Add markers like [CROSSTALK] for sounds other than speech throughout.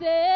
say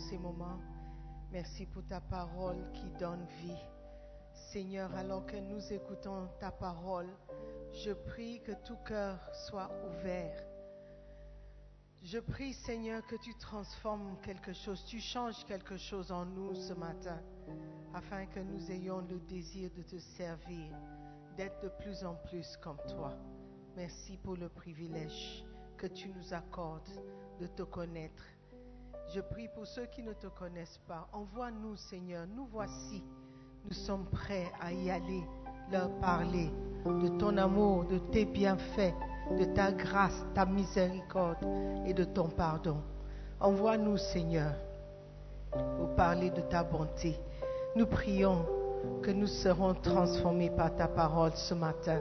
ces moments. Merci pour ta parole qui donne vie. Seigneur, alors que nous écoutons ta parole, je prie que tout cœur soit ouvert. Je prie, Seigneur, que tu transformes quelque chose, tu changes quelque chose en nous ce matin, afin que nous ayons le désir de te servir, d'être de plus en plus comme toi. Merci pour le privilège que tu nous accordes de te connaître je prie pour ceux qui ne te connaissent pas. Envoie-nous, Seigneur. Nous voici. Nous sommes prêts à y aller, leur parler de ton amour, de tes bienfaits, de ta grâce, ta miséricorde et de ton pardon. Envoie-nous, Seigneur, pour parler de ta bonté. Nous prions que nous serons transformés par ta parole ce matin.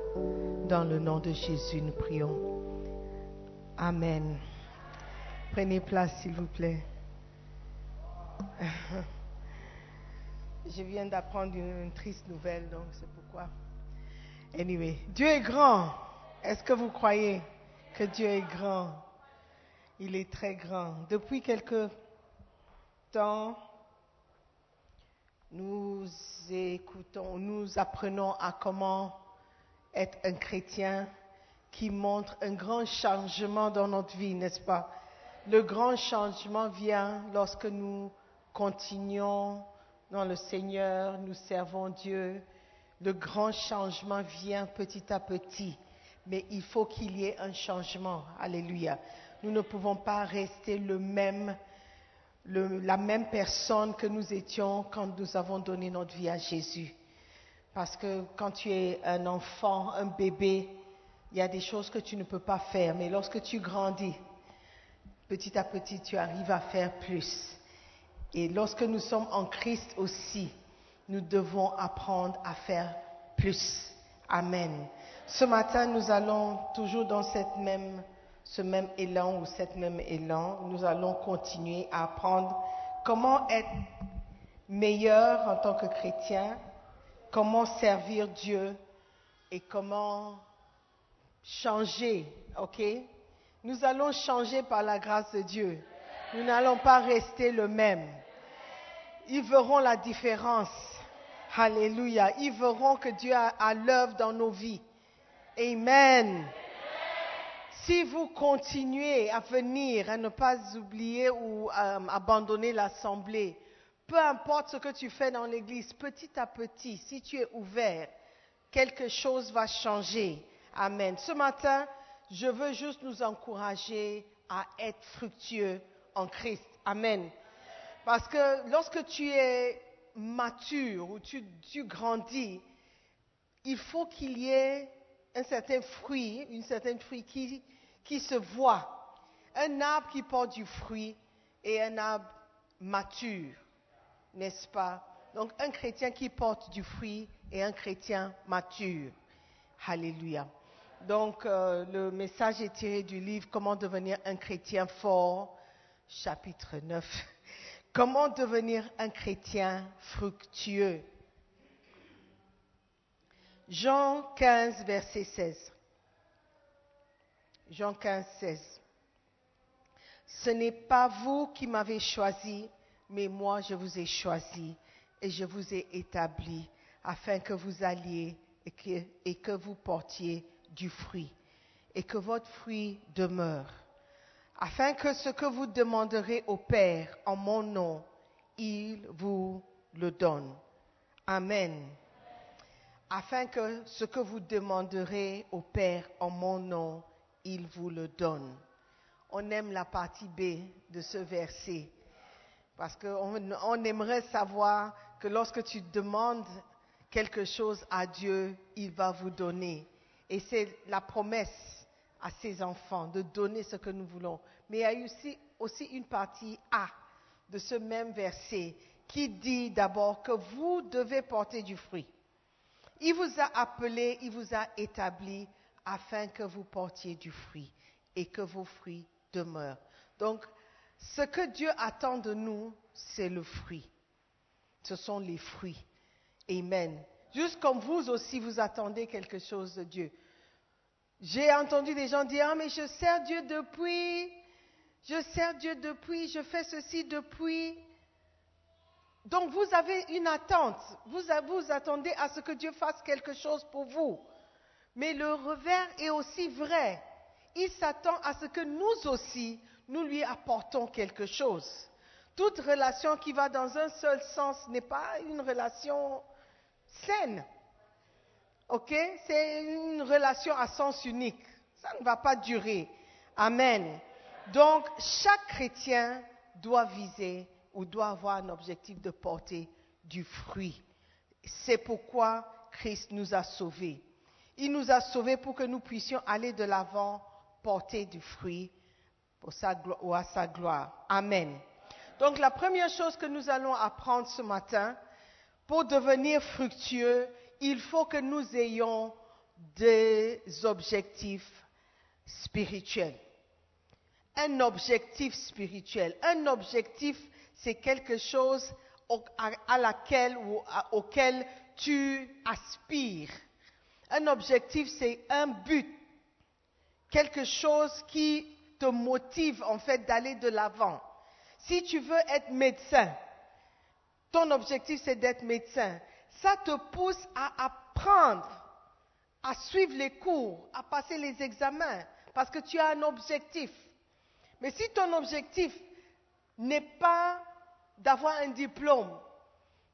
Dans le nom de Jésus, nous prions. Amen. Prenez place, s'il vous plaît. [LAUGHS] Je viens d'apprendre une, triste nouvelle, donc c'est pourquoi. Anyway, Dieu est grand. Est-ce que vous croyez que Dieu est grand? Il est très grand. Depuis quelque temps, nous écoutons, nous apprenons à comment être un chrétien qui montre un grand changement dans notre vie, n'est-ce pas? Le grand changement vient lorsque nous continuons dans le Seigneur, nous servons Dieu. Le grand changement vient petit à petit, mais il faut qu'il y ait un changement. Alléluia. Nous ne pouvons pas rester la même personne que nous étions quand nous avons donné notre vie à Jésus. Parce que quand tu es un enfant, un bébé, il y a des choses que tu ne peux pas faire, mais lorsque tu grandis, petit à petit, tu arrives à faire plus. Et lorsque nous sommes en Christ aussi, nous devons apprendre à faire plus. Amen. Ce matin, nous allons toujours dans ce même élan ou cette même élan, nous allons continuer à apprendre comment être meilleur en tant que chrétien, comment servir Dieu et comment changer, ok? Nous allons changer par la grâce de Dieu. Nous n'allons pas rester le même. Ils verront la différence. Alléluia. Ils verront que Dieu a, l'œuvre dans nos vies. Amen. Si vous continuez à venir, à ne pas oublier ou euh, abandonner l'assemblée, peu importe ce que tu fais dans l'église, petit à petit, si tu es ouvert, quelque chose va changer. Amen. Ce matin, je veux juste nous encourager à être fructueux en Christ. Amen. Parce que lorsque tu es mature ou tu, grandis, il faut qu'il y ait un certain fruit, une certaine fruit qui, qui se voit. Un arbre qui porte du fruit et un arbre mature, n'est-ce pas? Donc un chrétien qui porte du fruit et un chrétien mature. Alléluia. Donc euh, le message est tiré du livre Comment devenir un chrétien fort, chapitre 9. [LAUGHS] Comment devenir un chrétien fructueux? Jean 15, verset 16. Jean 15, 16. Ce n'est pas vous qui m'avez choisi, mais moi je vous ai choisi et je vous ai établi afin que vous alliez et que, et que vous portiez du fruit et que votre fruit demeure, afin que ce que vous demanderez au Père en mon nom, il vous le donne. Amen afin que ce que vous demanderez au Père en mon nom, il vous le donne. On aime la partie B de ce verset, parce qu'on on aimerait savoir que lorsque tu demandes quelque chose à Dieu, il va vous donner. Et c'est la promesse à ses enfants de donner ce que nous voulons. Mais il y a aussi, aussi une partie A de ce même verset qui dit d'abord que vous devez porter du fruit. Il vous a appelé, il vous a établi afin que vous portiez du fruit et que vos fruits demeurent. Donc, ce que Dieu attend de nous, c'est le fruit. Ce sont les fruits. Amen. Juste comme vous aussi, vous attendez quelque chose de Dieu. J'ai entendu des gens dire, ah mais je sers Dieu depuis, je sers Dieu depuis, je fais ceci depuis. Donc vous avez une attente, vous, vous attendez à ce que Dieu fasse quelque chose pour vous. Mais le revers est aussi vrai. Il s'attend à ce que nous aussi, nous lui apportons quelque chose. Toute relation qui va dans un seul sens n'est pas une relation saine. OK? C'est une relation à sens unique. Ça ne va pas durer. Amen. Donc, chaque chrétien doit viser ou doit avoir un objectif de porter du fruit. C'est pourquoi Christ nous a sauvés. Il nous a sauvés pour que nous puissions aller de l'avant, porter du fruit pour sa ou à sa gloire. Amen. Donc la première chose que nous allons apprendre ce matin, pour devenir fructueux, il faut que nous ayons des objectifs spirituels. Un objectif spirituel. Un objectif, c'est quelque chose à laquelle ou auquel tu aspires. Un objectif, c'est un but. Quelque chose qui te motive en fait d'aller de l'avant. Si tu veux être médecin, ton objectif c'est d'être médecin. Ça te pousse à apprendre, à suivre les cours, à passer les examens, parce que tu as un objectif. Mais si ton objectif n'est pas d'avoir un diplôme,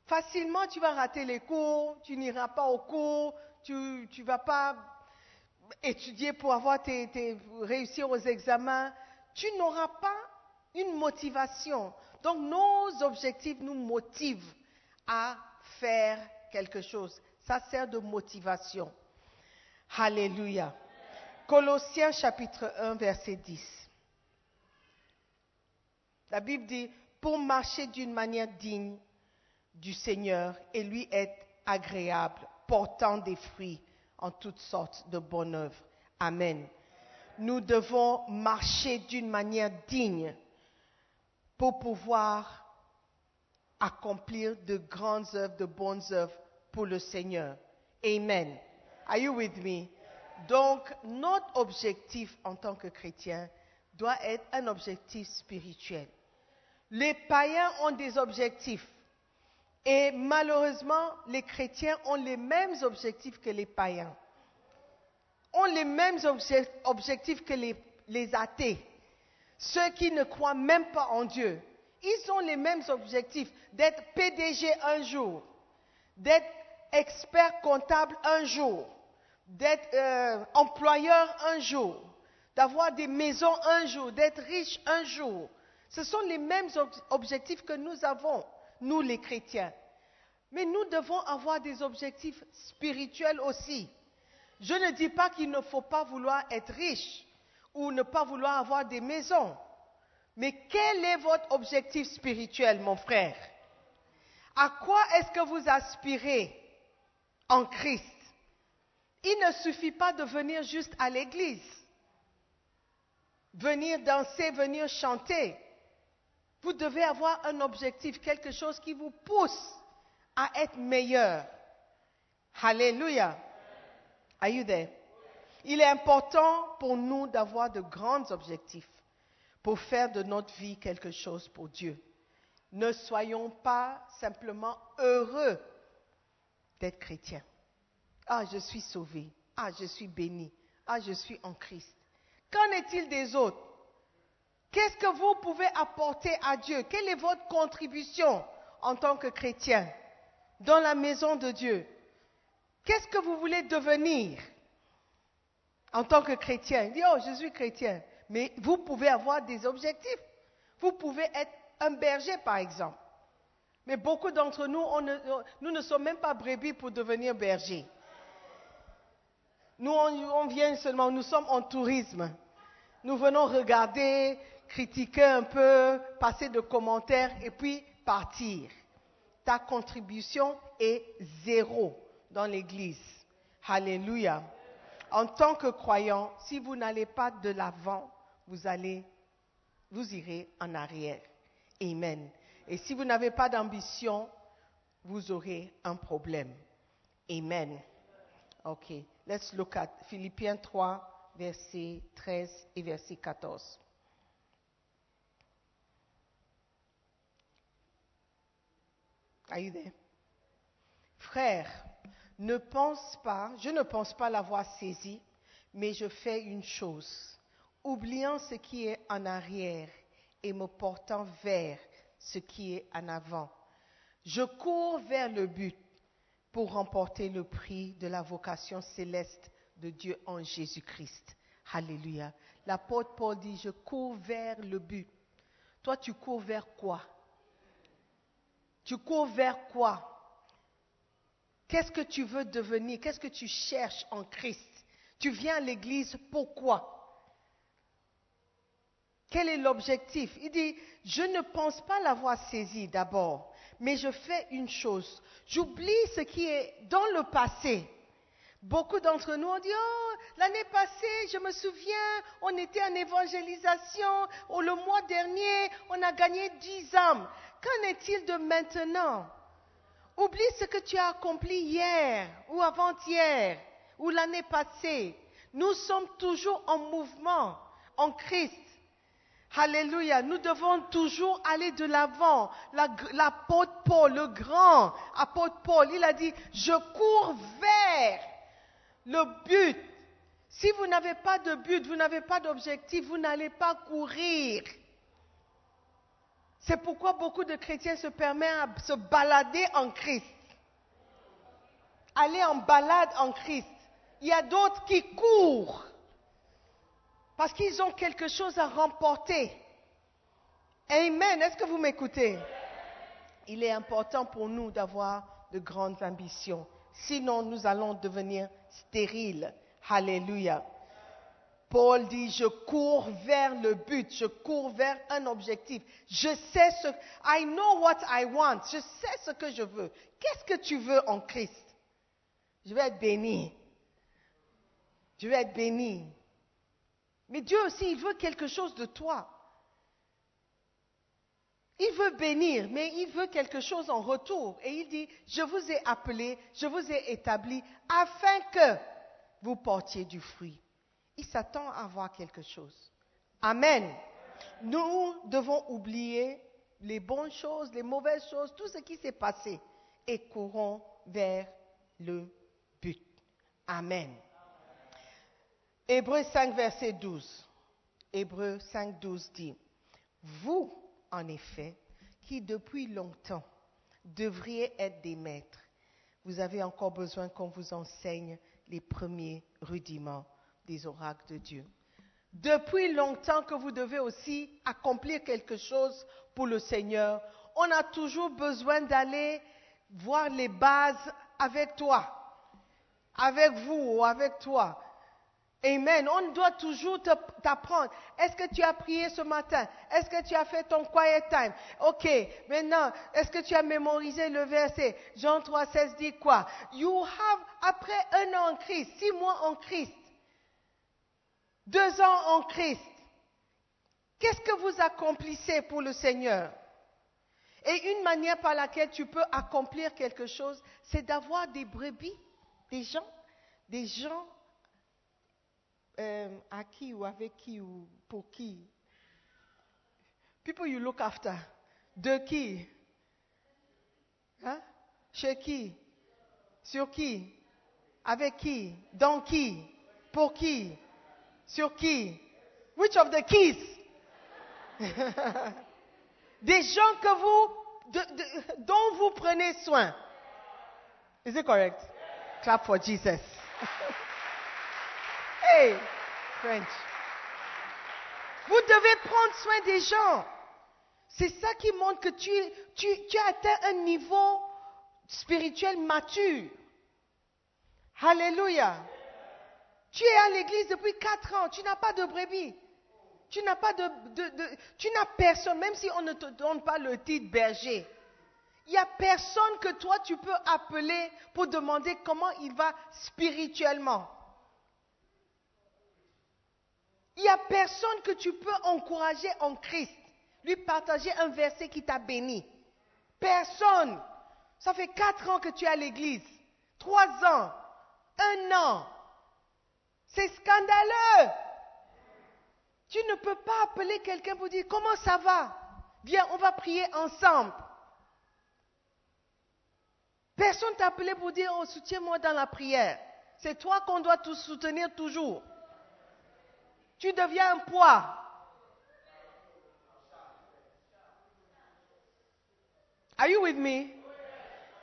facilement tu vas rater les cours, tu n'iras pas au cours, tu ne vas pas étudier pour avoir tes, réussir aux examens. Tu n'auras pas une motivation. Donc nos objectifs nous motivent à faire quelque chose. Ça sert de motivation. Alléluia. Colossiens chapitre 1 verset 10. La Bible dit, pour marcher d'une manière digne du Seigneur et lui être agréable, portant des fruits en toutes sortes de bonnes œuvres. Amen. Nous devons marcher d'une manière digne pour pouvoir accomplir de grandes œuvres, de bonnes œuvres pour le Seigneur. Amen. Are you with me? Donc, notre objectif en tant que chrétien doit être un objectif spirituel. Les païens ont des objectifs. Et malheureusement, les chrétiens ont les mêmes objectifs que les païens. Ont les mêmes objectifs que les, les athées. Ceux qui ne croient même pas en Dieu, ils ont les mêmes objectifs d'être PDG un jour, d'être expert comptable un jour, d'être euh, employeur un jour, d'avoir des maisons un jour, d'être riche un jour. Ce sont les mêmes objectifs que nous avons, nous les chrétiens. Mais nous devons avoir des objectifs spirituels aussi. Je ne dis pas qu'il ne faut pas vouloir être riche ou ne pas vouloir avoir des maisons. Mais quel est votre objectif spirituel, mon frère? À quoi est-ce que vous aspirez en Christ? Il ne suffit pas de venir juste à l'église, venir danser, venir chanter. Vous devez avoir un objectif, quelque chose qui vous pousse à être meilleur. Alléluia. Are you there? Il est important pour nous d'avoir de grands objectifs pour faire de notre vie quelque chose pour Dieu. Ne soyons pas simplement heureux d'être chrétiens. Ah, je suis sauvé. Ah, je suis béni. Ah, je suis en Christ. Qu'en est-il des autres? Qu'est-ce que vous pouvez apporter à Dieu? Quelle est votre contribution en tant que chrétien dans la maison de Dieu? Qu'est-ce que vous voulez devenir en tant que chrétien? Il dit, oh, je suis chrétien. Mais vous pouvez avoir des objectifs. Vous pouvez être un berger, par exemple. Mais beaucoup d'entre nous, nous ne sommes même pas brebis pour devenir berger. Nous, on, vient seulement, nous sommes en tourisme. Nous venons regarder, critiquer un peu, passer de commentaires et puis partir. Ta contribution est zéro dans l'Église. Alléluia en tant que croyant, si vous n'allez pas de l'avant, vous allez, vous irez en arrière. Amen. Et si vous n'avez pas d'ambition, vous aurez un problème. Amen. OK. Let's look at Philippiens 3, verset 13 et verset 14. Are you there? Frère, ne pense pas, je ne pense pas l'avoir saisi, mais je fais une chose, oubliant ce qui est en arrière et me portant vers ce qui est en avant. Je cours vers le but pour remporter le prix de la vocation céleste de Dieu en Jésus-Christ. Alléluia. L'apôtre Paul dit, je cours vers le but. Toi, tu cours vers quoi? Tu cours vers quoi? Qu'est-ce que tu veux devenir? Qu'est-ce que tu cherches en Christ? Tu viens à l'église pourquoi? Quel est l'objectif? Il dit, je ne pense pas l'avoir saisi d'abord, mais je fais une chose. J'oublie ce qui est dans le passé. Beaucoup d'entre nous ont dit, oh, l'année passée, je me souviens, on était en évangélisation, ou le mois dernier, on a gagné dix âmes. Qu'en est-il de maintenant? Oublie ce que tu as accompli hier, ou avant-hier, ou l'année passée. Nous sommes toujours en mouvement, en Christ. Alléluia. Nous devons toujours aller de l'avant. L'apôtre Paul, le grand apôtre Paul, il a dit, je cours vers le but. Si vous n'avez pas de but, vous n'avez pas d'objectif, vous n'allez pas courir. C'est pourquoi beaucoup de chrétiens se permettent à se balader en Christ. Aller en balade en Christ. Il y a d'autres qui courent parce qu'ils ont quelque chose à remporter. Amen. Est-ce que vous m'écoutez? Il est important pour nous d'avoir de grandes ambitions. Sinon, nous allons devenir stériles. Alléluia. Paul dit, je cours vers le but, je cours vers un objectif. Je sais ce, I know what I want, je sais ce que je veux. Qu'est-ce que tu veux en Christ? Je vais être béni. Je vais être béni. Mais Dieu aussi, il veut quelque chose de toi. Il veut bénir, mais il veut quelque chose en retour. Et il dit, je vous ai appelé, je vous ai établi afin que vous portiez du fruit. Il s'attend à avoir quelque chose. Amen. Nous devons oublier les bonnes choses, les mauvaises choses, tout ce qui s'est passé et courons vers le but. Amen. Hébreu 5, verset 12. Hébreu 5, 12 dit, Vous, en effet, qui depuis longtemps devriez être des maîtres, vous avez encore besoin qu'on vous enseigne les premiers rudiments des oracles de Dieu. Depuis longtemps que vous devez aussi accomplir quelque chose pour le Seigneur, on a toujours besoin d'aller voir les bases avec toi, avec vous ou avec toi. Amen. On doit toujours t'apprendre. Est-ce que tu as prié ce matin? Est-ce que tu as fait ton quiet time? OK. Maintenant, est-ce que tu as mémorisé le verset? Jean 3, 16 dit quoi? You have, après un an en Christ, six mois en Christ, deux ans en Christ, qu'est-ce que vous accomplissez pour le Seigneur? Et une manière par laquelle tu peux accomplir quelque chose, c'est d'avoir des brebis, des gens, des gens euh, à qui ou avec qui ou pour qui. People you look after. De qui? Hein? Chez qui? Sur qui? Avec qui? Dans qui? Pour qui? Sur qui? Which of the keys? [LAUGHS] Des gens que vous, dont vous prenez soin. Is it correct? Clap for Jesus. [LAUGHS] Vous devez prendre soin des gens. C'est ça qui montre que tu, as atteint un niveau spirituel mature. Alléluia. Tu es à l'église depuis quatre ans, tu n'as pas de brebis. Tu n'as pas de tu n'as personne, même si on ne te donne pas le titre berger. Il n'y a personne que toi tu peux appeler pour demander comment il va spirituellement. Il n'y a personne que tu peux encourager en Christ, lui partager un verset qui t'a béni. Personne. Ça fait quatre ans que tu es à l'église, trois ans, un an. C'est scandaleux. Tu ne peux pas appeler quelqu'un pour dire comment ça va? Viens, on va prier ensemble. Personne t'a appelé pour dire, oh, soutiens-moi dans la prière. C'est toi qu'on doit tout soutenir toujours. Tu deviens un poids. Are you with me?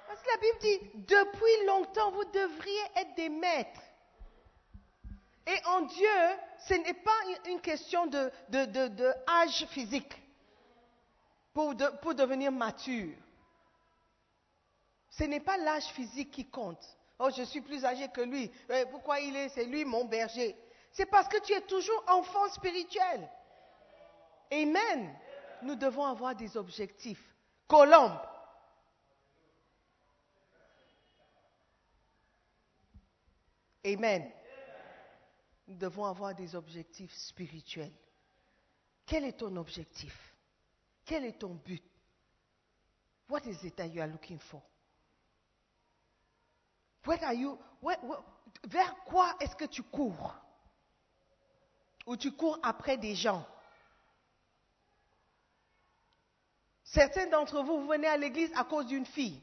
Parce que la Bible dit, depuis longtemps, vous devriez être des maîtres. Et en Dieu, ce n'est pas une question de, de, de, de âge physique pour, pour devenir mature. Ce n'est pas l'âge physique qui compte. Oh, je suis plus âgé que lui. Eh, Pourquoi il est? C'est lui mon berger. C'est parce que tu es toujours enfant spirituel. Amen. Nous devons avoir des objectifs. Colombe. Amen. Nous devons avoir des objectifs spirituels. Quel est ton objectif? Quel est ton but? What is it that you are looking for? What are you, vers quoi est-ce que tu cours? Ou tu cours après des gens? Certains d'entre vous, vous venez à l'église à cause d'une fille.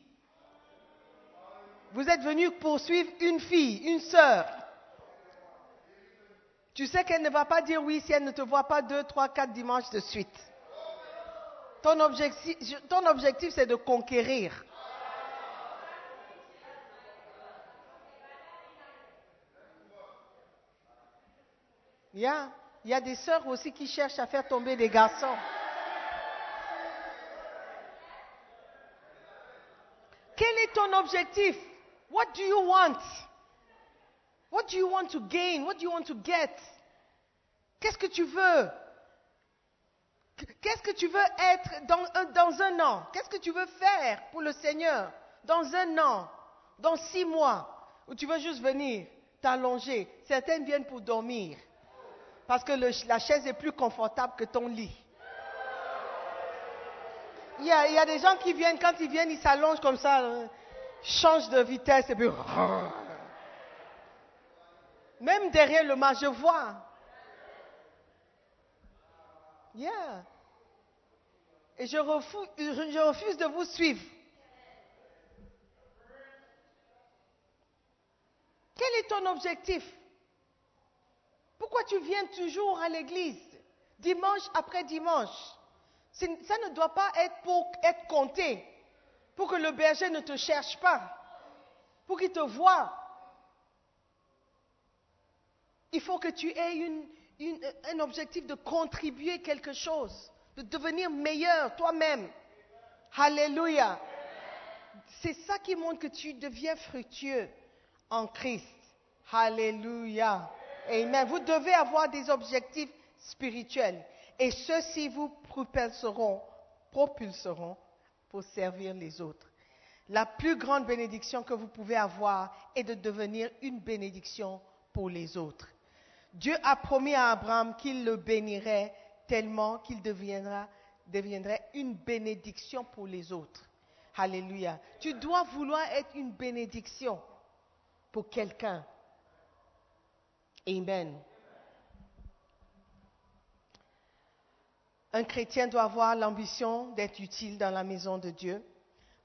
Vous êtes venu poursuivre une fille, une sœur. Tu sais qu'elle ne va pas dire oui si elle ne te voit pas deux, trois, quatre dimanches de suite. Ton objectif, ton objectif c'est de conquérir. Il y a, des sœurs aussi qui cherchent à faire tomber des garçons. Quel est ton objectif? What do you want? What do you want to gain? What do you want to get? Qu'est-ce que tu veux? Qu'est-ce que tu veux être dans un an? Qu'est-ce que tu veux faire pour le Seigneur dans un an, dans six mois? Ou tu veux juste venir t'allonger? Certaines viennent pour dormir parce que la chaise est plus confortable que ton lit. Il y, a, des gens qui viennent, quand ils viennent, ils s'allongent comme ça, euh, changent de vitesse et puis. [LAUGHS] Même derrière le mât, je vois. Yeah. Et je refuse de vous suivre. Quel est ton objectif? Pourquoi tu viens toujours à l'église, dimanche après dimanche? Ça ne doit pas être pour être compté, pour que le berger ne te cherche pas, pour qu'il te voie. Il faut que tu aies un objectif de contribuer quelque chose, de devenir meilleur toi-même. Alléluia. C'est ça qui montre que tu deviens fructueux en Christ. Alléluia. Vous devez avoir des objectifs spirituels. Et ceux-ci vous propulseront, propulseront pour servir les autres. La plus grande bénédiction que vous pouvez avoir est de devenir une bénédiction pour les autres. Dieu a promis à Abraham qu'il le bénirait tellement qu'il deviendra, deviendrait une bénédiction pour les autres. Alléluia. Tu dois vouloir être une bénédiction pour quelqu'un. Amen. Un chrétien doit avoir l'ambition d'être utile dans la maison de Dieu.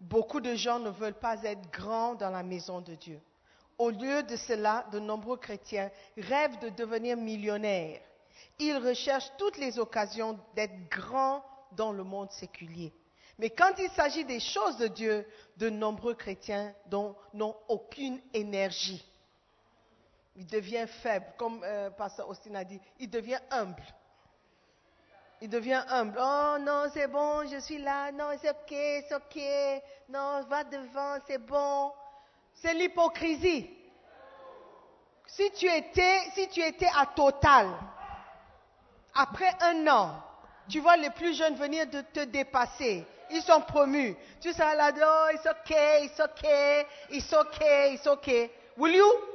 Beaucoup de gens ne veulent pas être grands dans la maison de Dieu. Au lieu de cela, de nombreux chrétiens rêvent de devenir millionnaires. Ils recherchent toutes les occasions d'être grands dans le monde séculier. Mais quand il s'agit des choses de Dieu, de nombreux chrétiens n'ont aucune énergie. Il devient faible, comme euh, Pasteur Austin a dit, il devient humble. Il devient humble. Oh non, c'est bon, je suis là. Non, c'est ok, c'est ok. Non, va devant, c'est bon. C'est l'hypocrisie. Si tu étais, si tu étais à Total, après un an, tu vois les plus jeunes venir de te dépasser. Ils sont promus. Tu seras là, oh, it's okay, it's okay, it's okay, it's okay. Will you?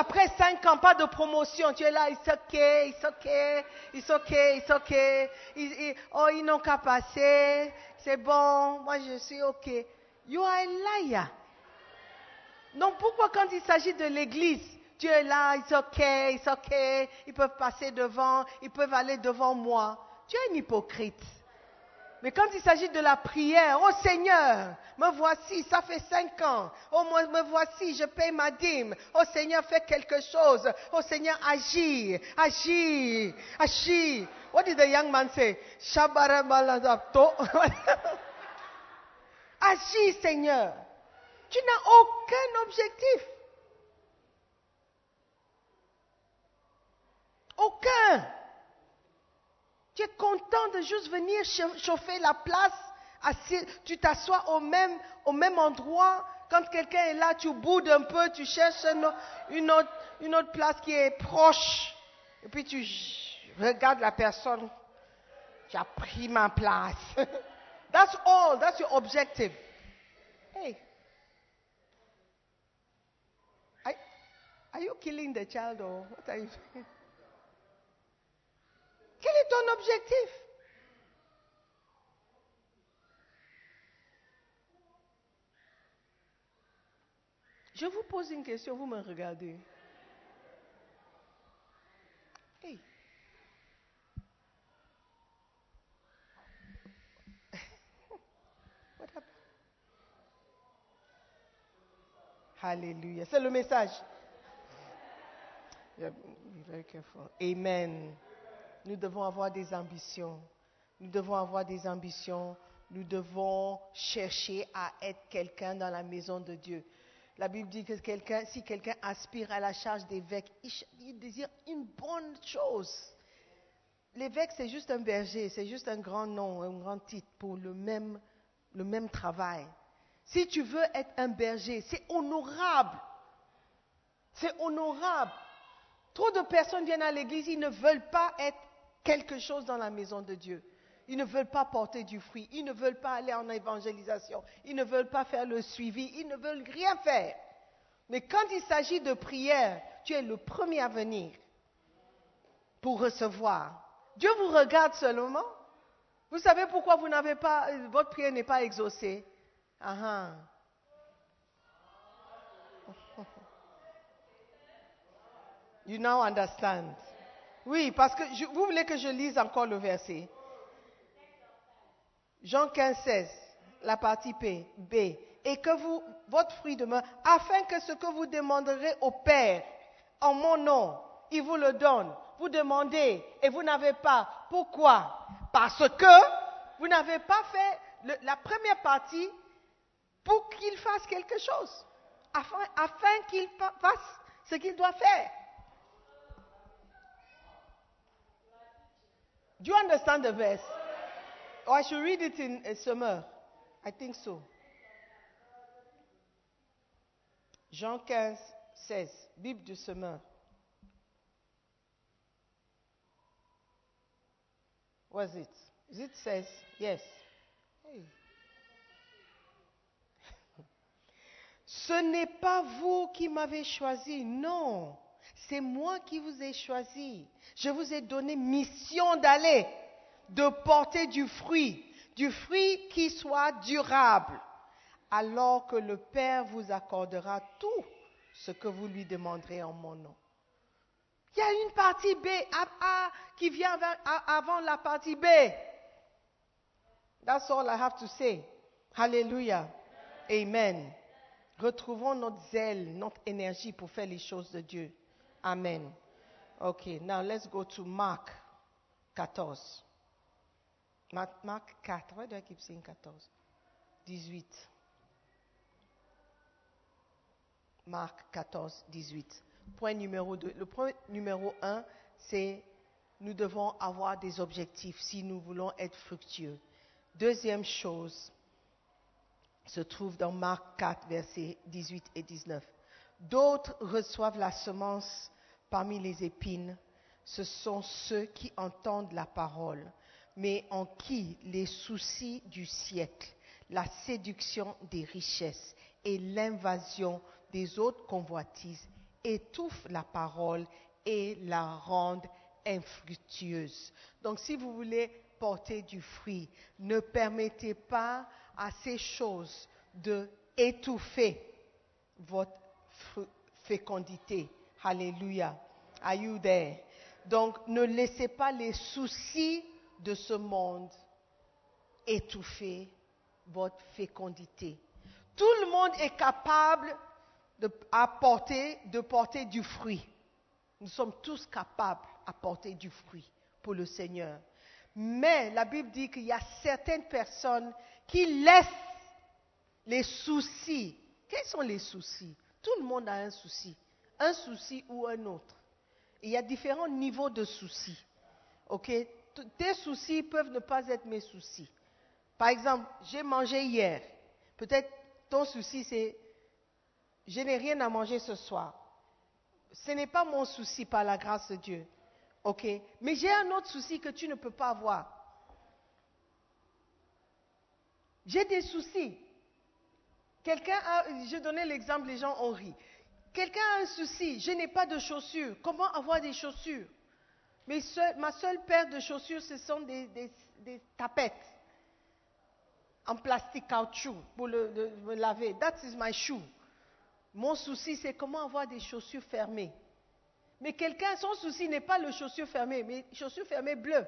Après cinq ans, pas de promotion, tu es là, it's okay, it's okay, it's okay, it's ils- oh, ils n'ont qu'à passer, c'est bon, moi je suis ok. You are a liar. Donc pourquoi quand il s'agit de l'église, tu es là, it's okay, it's okay, ils peuvent passer devant, ils peuvent aller devant moi. Tu es un hypocrite. Mais quand il s'agit de la prière, oh Seigneur, me voici, ça fait cinq ans. Oh, moi, me voici, je paye ma dîme. Oh Seigneur, fais quelque chose. Oh Seigneur, agis, agis, agis. What did the young man say? [LAUGHS] Agis, Seigneur. Tu n'as aucun objectif. Aucun. Tu es content de juste venir chauffer la place. tu t'assois au même, au même endroit. Quand quelqu'un est là, tu boudes un peu, tu cherches une, autre, une autre place qui est proche. Et puis tu regardes la personne. Tu as pris ma place. [LAUGHS] That's all. That's your objective. Hey. Are you killing the child or what are you [LAUGHS] doing? Quel est ton objectif? Je vous pose une question, vous me regardez. Hey. [LAUGHS] Alléluia. C'est le message. Very careful. Amen. Nous devons avoir des ambitions. Nous devons avoir des ambitions. Nous devons chercher à être quelqu'un dans la maison de Dieu. La Bible dit que si quelqu'un aspire à la charge d'évêque, il, désire une bonne chose. L'évêque, c'est juste un berger, c'est juste un grand nom, un grand titre pour le même, le même travail. Si tu veux être un berger, c'est honorable. C'est honorable. Trop de personnes viennent à l'église, ils ne veulent pas être quelque chose dans la maison de Dieu. Ils ne veulent pas porter du fruit, ils ne veulent pas aller en évangélisation, ils ne veulent pas faire le suivi, ils ne veulent rien faire. Mais quand il s'agit de prière, tu es le premier à venir pour recevoir. Dieu vous regarde seulement. Vous savez pourquoi votre prière n'est pas exaucée? Ah, ah. [LAUGHS] You now understand. Oui, parce que vous voulez que je lise encore le verset? Jean 15, 16, la partie P, B. Et que vous, votre fruit demeure, afin que ce que vous demanderez au Père en mon nom, il vous le donne. Vous demandez et vous n'avez pas. Pourquoi? Parce que vous n'avez pas fait la première partie pour qu'il fasse quelque chose, afin, afin qu'il fasse ce qu'il doit faire. Do you understand the verse? Or I should read it in a summer? I think so. Jean 15, 16, Bible du semeur. Was it? Is it says? Yes. Hey. [LAUGHS] Ce n'est pas vous qui m'avez choisi, non. C'est moi qui vous ai choisi. Je vous ai donné mission d'aller, de porter du fruit, du fruit qui soit durable, alors que le Père vous accordera tout ce que vous lui demanderez en mon nom. Il y a une partie B, A, qui vient avant la partie B. That's all I have to say. Hallelujah. Amen. Retrouvons notre zèle, notre énergie pour faire les choses de Dieu. Amen. Okay, now let's go to Mark 14. Mark, Mark 4. Why do I keep saying 14? 18. Marc 14, 18. Point numéro 2. Le point numéro 1, c'est nous devons avoir des objectifs si nous voulons être fructueux. Deuxième chose se trouve dans Marc 4, versets 18 et 19. D'autres reçoivent la semence parmi les épines. Ce sont ceux qui entendent la parole, mais en qui les soucis du siècle, la séduction des richesses et l'invasion des autres convoitises étouffent la parole et la rendent infructueuse. Donc si vous voulez porter du fruit, ne permettez pas à ces choses de étouffer votre fécondité. Alléluia. Are you there? Donc, ne laissez pas les soucis de ce monde étouffer votre fécondité. Tout le monde est capable de, porter, du fruit. Nous sommes tous capables à porter du fruit pour le Seigneur. Mais la Bible dit qu'il y a certaines personnes qui laissent les soucis. Quels sont les soucis? Tout le monde a un souci. Un souci ou un autre. Il y a différents niveaux de soucis. OK? Tes soucis peuvent ne pas être mes soucis. Par exemple, j'ai mangé hier. Peut-être ton souci, c'est je n'ai rien à manger ce soir. Ce n'est pas mon souci par la grâce de Dieu. OK? Mais j'ai un autre souci que tu ne peux pas avoir. J'ai des soucis. Quelqu'un a, je donnais l'exemple, les gens ont ri. Quelqu'un a un souci, je n'ai pas de chaussures. Comment avoir des chaussures? Ma seule paire de chaussures, ce sont des, tapettes en plastique caoutchouc pour me laver. That is my shoe. Mon souci, c'est comment avoir des chaussures fermées. Mais quelqu'un, son souci n'est pas le chaussure fermé, mais chaussures fermées bleues.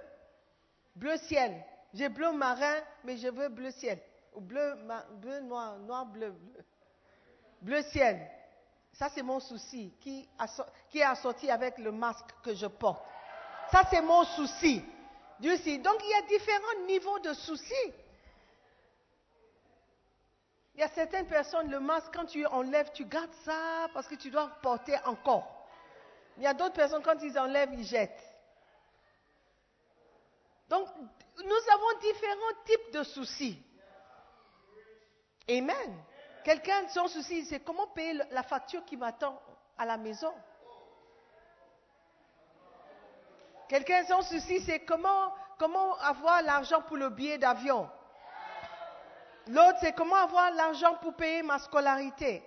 Bleu ciel. J'ai bleu marin, mais je veux bleu ciel. Ou bleu, bleu noir, noir, bleu, bleu. Bleu ciel. Ça, c'est mon souci qui, est assorti avec le masque que je porte. Ça, c'est mon souci. Dieu sait. Donc, il y a différents niveaux de soucis. Il y a certaines personnes, le masque, quand tu enlèves, tu gardes ça parce que tu dois porter encore. Il y a d'autres personnes, quand ils enlèvent, ils jettent. Donc, nous avons différents types de soucis. Amen. Quelqu'un, son souci, c'est comment payer la facture qui m'attend à la maison. Quelqu'un, son souci, c'est comment, comment avoir l'argent pour le billet d'avion. L'autre, c'est comment avoir l'argent pour payer ma scolarité.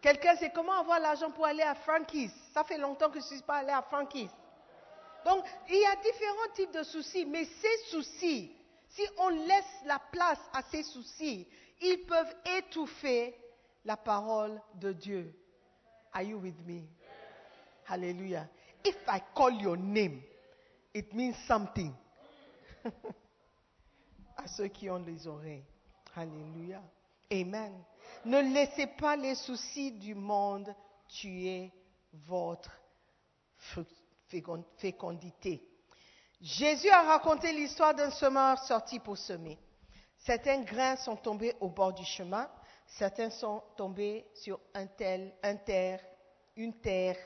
Quelqu'un, c'est comment avoir l'argent pour aller à Frankie's. Ça fait longtemps que je ne suis pas allé à Frankie's. Donc, il y a différents types de soucis, mais ces soucis, si on laisse la place à ces soucis, ils peuvent étouffer la parole de Dieu. Are you with me? Hallelujah. If I call your name, it means something. [LAUGHS] à ceux qui ont les oreilles. Alléluia. Amen. Ne laissez pas les soucis du monde tuer votre fécondité. Jésus a raconté l'histoire d'un semeur sorti pour semer. Certains grains sont tombés au bord du chemin, certains sont tombés sur un tel, terre, une terre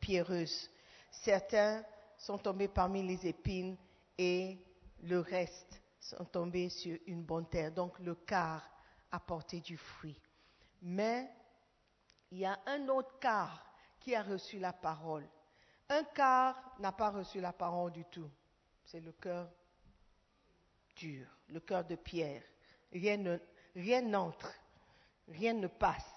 pierreuse. Certains sont tombés parmi les épines et le reste sont tombés sur une bonne terre. Donc le quart a porté du fruit. Mais il y a un autre quart qui a reçu la parole. Un quart n'a pas reçu la parole du tout. C'est le cœur le cœur de pierre. Rien n'entre, rien ne passe.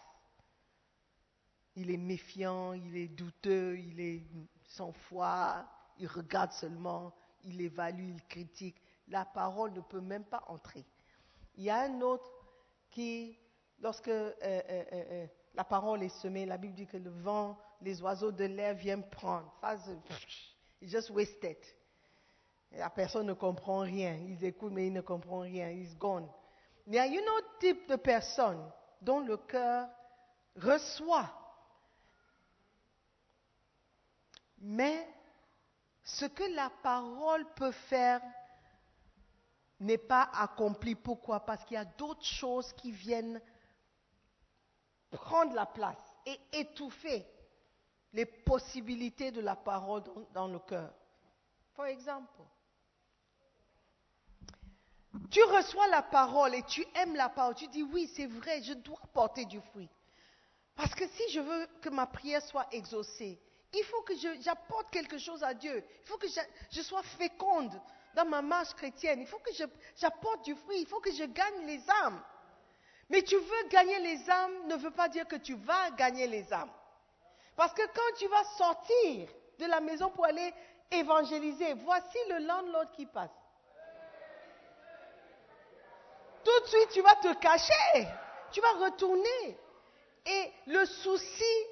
Il est méfiant, il est douteux, il est sans foi, il regarde seulement, il évalue, il critique. La parole ne peut même pas entrer. Il y a un autre qui, lorsque euh, euh, euh, la parole est semée, la Bible dit que le vent, les oiseaux de l'air viennent prendre. Ça, just wasted. La personne ne comprend rien. Ils écoutent, mais ils ne comprennent rien. Ils gone. Il y a un autre type de personne dont le cœur reçoit. Mais ce que la parole peut faire n'est pas accompli. Pourquoi? Parce qu'il y a d'autres choses qui viennent prendre la place et étouffer les possibilités de la parole dans, le cœur. Par exemple, tu reçois la parole et tu aimes la parole. Tu dis oui, c'est vrai, je dois porter du fruit. Parce que si je veux que ma prière soit exaucée, il faut que j'apporte quelque chose à Dieu. Il faut que je sois féconde dans ma marche chrétienne. Il faut que j'apporte du fruit. Il faut que je gagne les âmes. Mais tu veux gagner les âmes ne veut pas dire que tu vas gagner les âmes. Parce que quand tu vas sortir de la maison pour aller évangéliser, voici le landlord qui passe. Tout de suite, tu vas te cacher. Tu vas retourner. Et le souci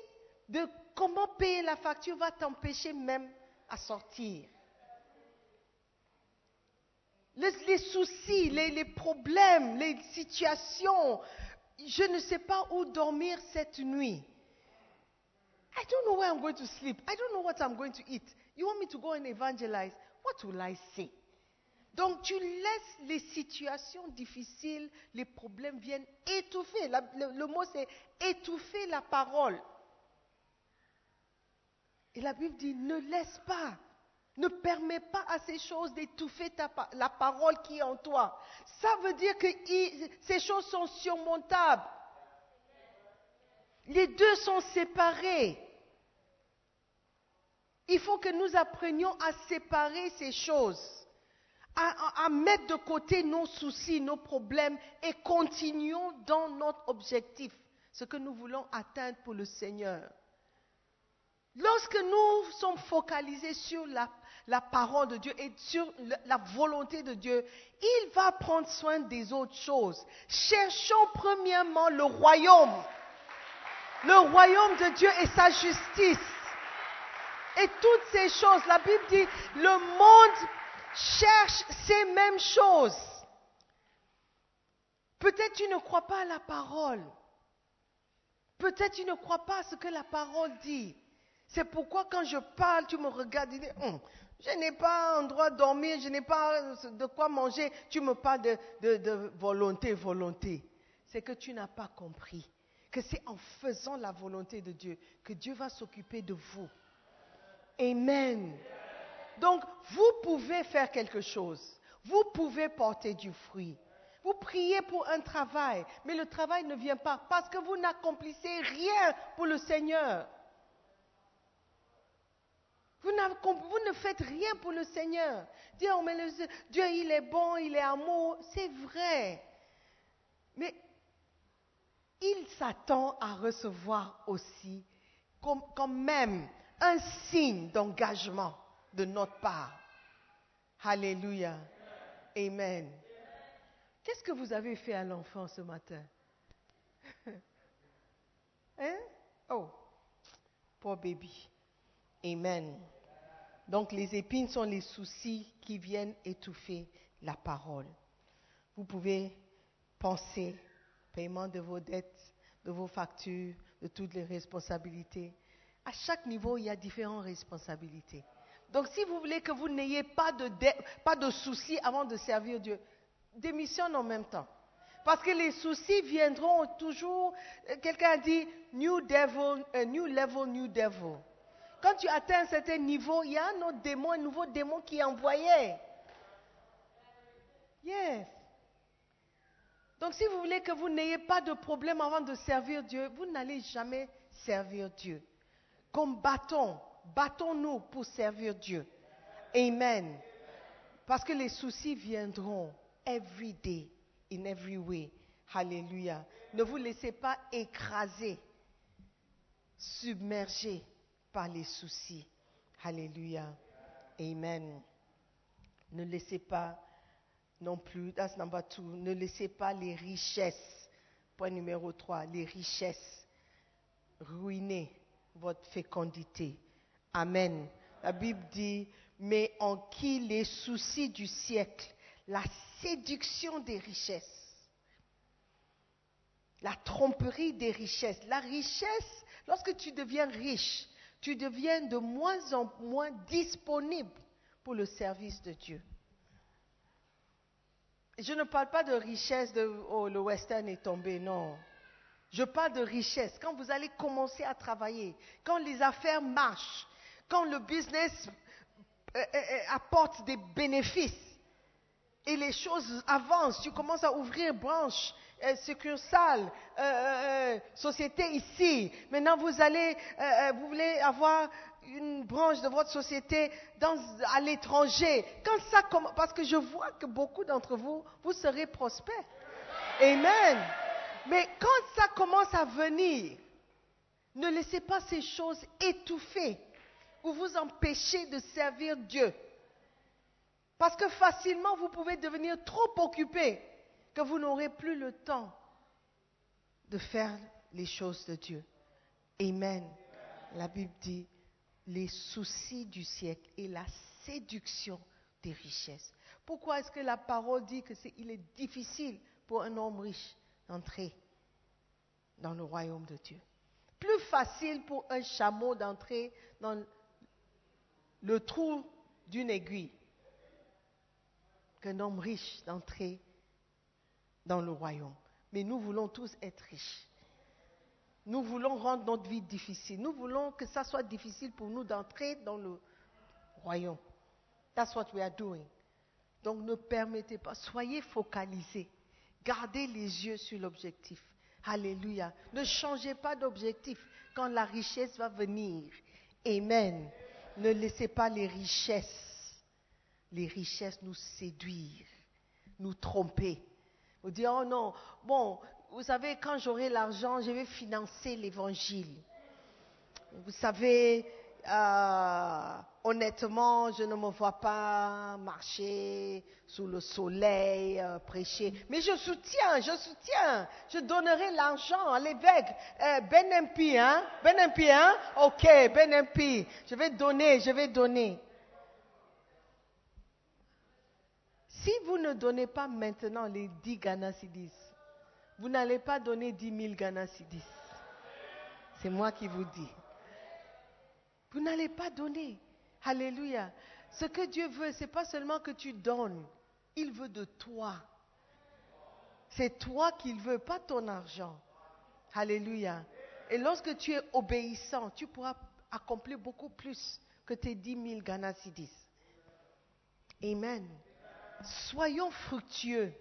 de comment payer la facture va t'empêcher même à sortir. les, les soucis, les, les problèmes, les situations. Je ne sais pas où dormir cette nuit. I don't know where I'm going to sleep. I don't know what I'm going to eat. You want me to go and evangelize? What will I say? Donc tu laisses les situations difficiles, les problèmes viennent étouffer. Le, mot c'est étouffer la parole. Et la Bible dit ne laisse pas, ne permets pas à ces choses d'étouffer la parole qui est en toi. Ça veut dire que ces choses sont surmontables. Les deux sont séparés. Il faut que nous apprenions à séparer ces choses, à, mettre de côté nos soucis, nos problèmes et continuons dans notre objectif, ce que nous voulons atteindre pour le Seigneur. Lorsque nous sommes focalisés sur la, parole de Dieu et sur la volonté de Dieu, il va prendre soin des autres choses. Cherchons premièrement le royaume, le royaume de Dieu et sa justice. Et toutes ces choses, la Bible dit, le monde cherche ces mêmes choses. Peut-être tu ne crois pas à la parole. Peut-être tu ne crois pas à ce que la parole dit. C'est pourquoi quand je parle, tu me regardes et dis, Hum, je n'ai pas un endroit de dormir, je n'ai pas de quoi manger. Tu me parles de, de- de volonté, volonté. C'est que tu n'as pas compris que c'est en faisant la volonté de Dieu que Dieu va s'occuper de vous. Amen. Donc, vous pouvez faire quelque chose. Vous pouvez porter du fruit. Vous priez pour un travail, mais le travail ne vient pas parce que vous n'accomplissez rien pour le Seigneur. Vous, ne faites rien pour le Seigneur. Dieu, il est bon, il est amour. C'est vrai. Mais il s'attend à recevoir aussi comme, quand même un signe d'engagement de notre part. Alléluia. Amen. Qu'est-ce que vous avez fait à l'enfant ce matin? [LAUGHS] Hein? Oh, pauvre baby. Amen. Donc les épines sont les soucis qui viennent étouffer la parole. Vous pouvez penser paiement de vos dettes, de vos factures, de toutes les responsabilités. À chaque niveau, il y a différentes responsabilités. Donc si vous voulez que vous n'ayez pas de, soucis avant de servir Dieu, démissionne en même temps. Parce que les soucis viendront toujours. euh, Quelqu'un a dit new devil, euh, new level, new devil. Quand tu atteins un certain niveau, il y a un autre démon, un nouveau démon qui est envoyé. Yes. Donc si vous voulez que vous n'ayez pas de problème avant de servir Dieu, vous n'allez jamais servir Dieu. Combattons, battons-nous pour servir Dieu. Amen. Parce que les soucis viendront every day, in every way. Alléluia. Ne vous laissez pas écraser, submerger par les soucis. Alléluia. Amen. Ne laissez pas non plus, that's number two, ne laissez pas les richesses, point numéro trois, les richesses ruiner votre fécondité. Amen. La Bible dit, mais en qui les soucis du siècle, la séduction des richesses, la tromperie des richesses. La richesse, lorsque tu deviens riche, tu deviens de moins en moins disponible pour le service de Dieu. Je ne parle pas de richesse de oh, le western est tombé, non. Je parle de richesse. Quand vous allez commencer à travailler, quand les affaires marchent, quand le business euh, euh, euh, apporte des bénéfices et les choses avancent, tu commences à ouvrir branche, euh, succursale, ici. Maintenant, vous allez, vous voulez avoir une branche de votre société à l'étranger. Quand ça commence, parce que je vois que beaucoup d'entre vous, vous serez prospères. Amen. Mais quand ça commence à venir, ne laissez pas ces choses étouffer ou vous empêcher de servir Dieu. Parce que facilement, vous pouvez devenir trop occupé que vous n'aurez plus le temps de faire les choses de Dieu. Amen. La Bible dit, les soucis du siècle et la séduction des richesses. Pourquoi est-ce que la parole dit que c'est, il est difficile pour un homme riche d'entrer dans le royaume de Dieu? Plus facile pour un chameau d'entrer dans le trou d'une aiguille qu'un homme riche d'entrer dans le royaume. Mais nous voulons tous être riches. Nous voulons rendre notre vie difficile. Nous voulons que ça soit difficile pour nous d'entrer dans le royaume. That's what we are doing. Donc ne permettez pas, soyez focalisés. Gardez les yeux sur l'objectif. Alléluia. Ne changez pas d'objectif quand la richesse va venir. Amen. Ne laissez pas les richesses, les richesses nous séduire, nous tromper. Vous dire, oh non, bon, vous savez, quand j'aurai l'argent, je vais financer l'évangile. Vous savez, euh, honnêtement, je ne me vois pas marcher sous le soleil, euh, prêcher. Mais je soutiens, je soutiens. Je donnerai l'argent à l'évêque. Euh, ben hein? Ben hein? Ok, Ben. Je vais donner, je vais donner. Si vous ne donnez pas maintenant les 10 Ghana vous n'allez pas donner 10 000 Ghana C'est moi qui vous dis. Vous n'allez pas donner. Alléluia. Ce que Dieu veut, ce n'est pas seulement que tu donnes. Il veut de toi. C'est toi qu'il veut, pas ton argent. Alléluia. Et lorsque tu es obéissant, tu pourras accomplir beaucoup plus que tes 10 000 Ghana Amen. Soyons fructueux.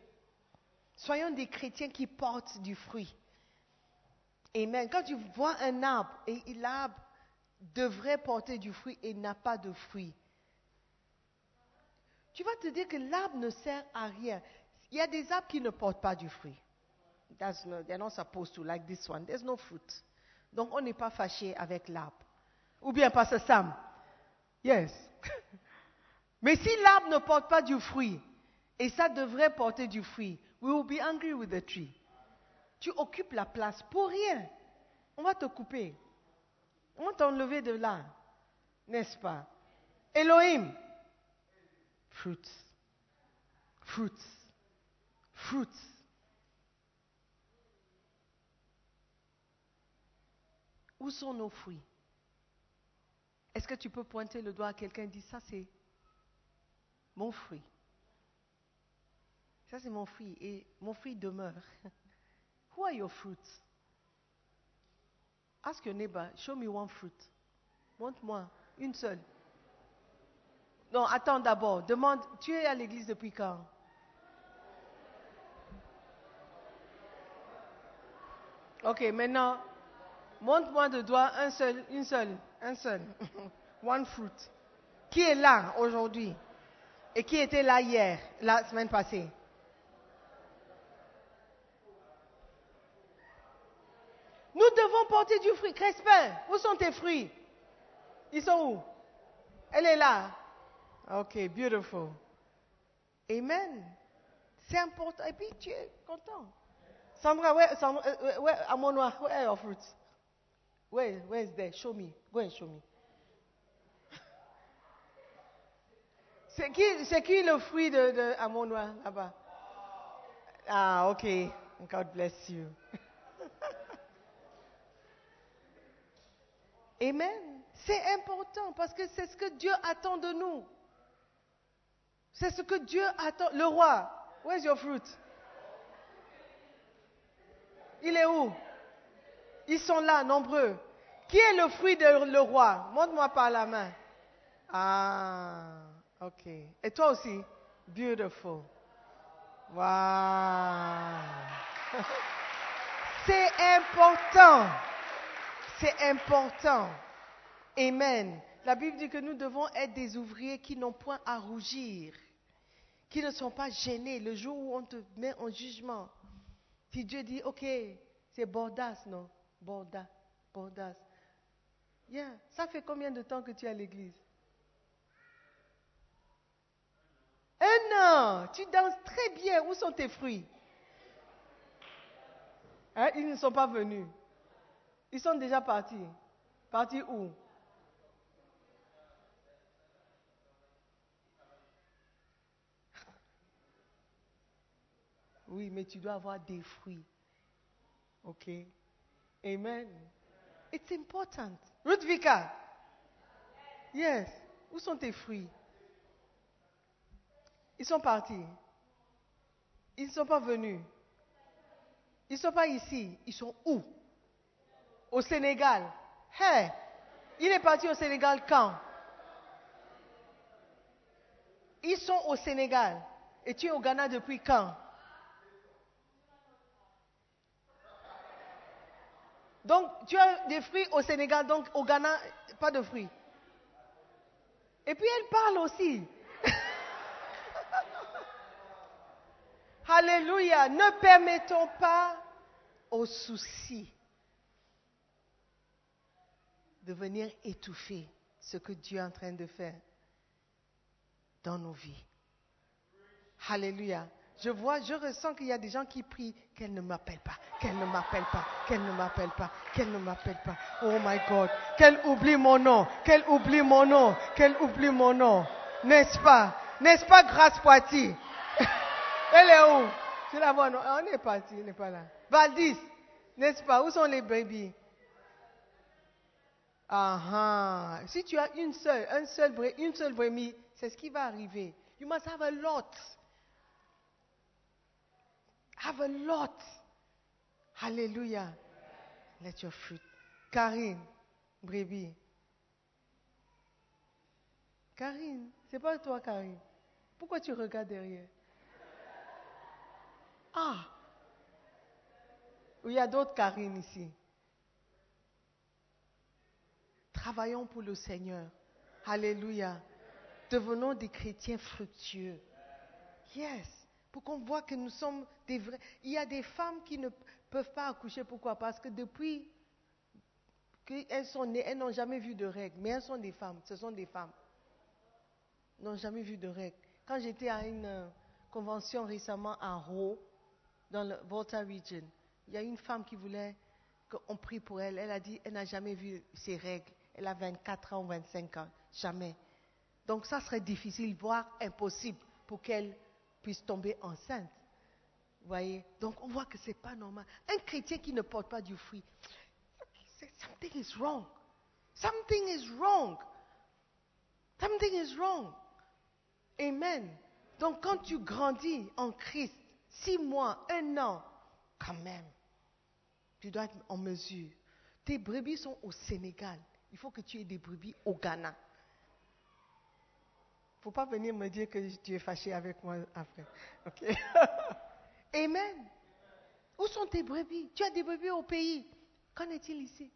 Soyons des chrétiens qui portent du fruit. Amen. Quand tu vois un arbre et l'arbre devrait porter du fruit et n'a pas de fruit, tu vas te dire que l'arbre ne sert à rien. Il y a des arbres qui ne portent pas du fruit. They're not supposed to like this one. There's no fruit. Donc on n'est pas fâché avec l'arbre. Ou bien Pasteur Sam. Yes. [LAUGHS] Mais si l'arbre ne porte pas du fruit, et ça devrait porter du fruit, we will be angry with the tree. Tu occupes la place pour rien. On va te couper. On t'enlever de là. N'est-ce pas? Elohim. Fruits. Fruits. Fruits. Où sont nos fruits? Est-ce que tu peux pointer le doigt à quelqu'un et dire ça c'est mon fruit Ça c'est mon fruit et mon fruit demeure. [LAUGHS] Who are your fruits? Ask your neighbor, show me one fruit. Montre-moi une seule. Non, attends d'abord. Demande, tu es à l'église depuis quand? Ok, maintenant, montre-moi de doigt un seul, une seule, un seul. [LAUGHS] One fruit. Qui est là aujourd'hui? Et qui était là hier, la semaine passée? Nous devons porter du fruit. Crespin, où sont tes fruits? Ils sont où? Elle est là. Ok, beautiful. Amen. C'est important. Et puis tu es content. Sandra, where, Sandra, uh, where, Amonwa, where are your fruits? Where, where is there? Show me. Go and show me. [LAUGHS] C'est qui, c'est qui le fruit de, de Amonwa là-bas? Ah, ok. God bless you. [LAUGHS] Amen. C'est important parce que c'est ce que Dieu attend de nous. C'est ce que Dieu attend. Le roi, where's your fruit? Il est où? Ils sont là, nombreux. Qui est le fruit de le roi? Montre-moi par la main. Ah, ok. Et toi aussi? Beautiful. Wow. [LAUGHS] C'est important. C'est important. Amen. La Bible dit que nous devons être des ouvriers qui n'ont point à rougir, qui ne sont pas gênés le jour où on te met en jugement. Si Dieu dit, OK, c'est Bordas, non Bordas, Bordas. Yeah. Ça fait combien de temps que tu es à l'église? Un an. Tu danses très bien. Où sont tes fruits? Hein? Ils ne sont pas venus. Ils sont déjà partis. Partis où? [LAUGHS] Oui, mais tu dois avoir des fruits. OK Amen. It's important. Ruthvika, Yes. Où sont tes fruits? Ils sont partis. Ils ne sont pas venus. Ils ne sont pas ici. Ils sont où? Au Sénégal. Hey! Il est parti au Sénégal quand? Ils sont au Sénégal. Et tu es au Ghana depuis quand? Donc, tu as des fruits au Sénégal, donc au Ghana, pas de fruits. Et puis elle parle aussi. [LAUGHS] Alléluia. Ne permettons pas aux soucis de venir étouffer ce que Dieu est en train de faire dans nos vies. Alléluia. Je vois, je ressens qu'il y a des gens qui prient qu'elle ne m'appelle pas, qu'elle ne m'appelle pas, qu'elle ne m'appelle pas, qu'elle ne m'appelle pas. Oh my God, qu'elle oublie mon nom, qu'elle oublie mon nom, qu'elle oublie mon nom. N'est-ce pas? N'est-ce pas Grâce Poitiers [LAUGHS] Elle est où? Tu la vois, On est parti, n'est pas là. Valdis, n'est-ce pas? Où sont les brebis Ah ah. Si tu as une seule, un seul, une seule brebis, c'est ce qui va arriver. You must have a lot. Have a lot. Hallelujah. Let your fruit. Karine, brebis. Karine, c'est pas toi, Karine. Pourquoi tu regardes derrière? Ah Il y a d'autres Karine ici. Travaillons pour le Seigneur. Alléluia. Devenons des chrétiens fructueux. Yes. Pour qu'on voit que nous sommes des vrais. Il y a des femmes qui ne peuvent pas accoucher. Pourquoi? Parce que depuis qu'elles sont nées, elles n'ont jamais vu de règles. Mais elles sont des femmes. Ce sont des femmes. N'ont jamais vu de règles. Quand j'étais à une euh, convention récemment à Ro, dans le Volta Region, il y a une femme qui voulait qu'on prie pour elle. Elle a dit elle n'a jamais vu ses règles. Elle a 24 ans ou 25 ans. Jamais. Donc ça serait difficile, voire impossible pour qu'elle puisse tomber enceinte. Vous voyez? Donc on voit que ce n'est pas normal. Un chrétien qui ne porte pas du fruit, something is wrong. Something is wrong. Something is wrong. Amen. Donc quand tu grandis en Christ, six mois, un an, quand même, tu dois être en mesure. Tes brebis sont au Sénégal. Il faut que tu aies des brebis au Ghana faut pas venir me dire que tu es fâché avec moi après. [LAUGHS] Amen. Où sont tes brebis? Tu as des brebis au pays. Qu'en est-il ici?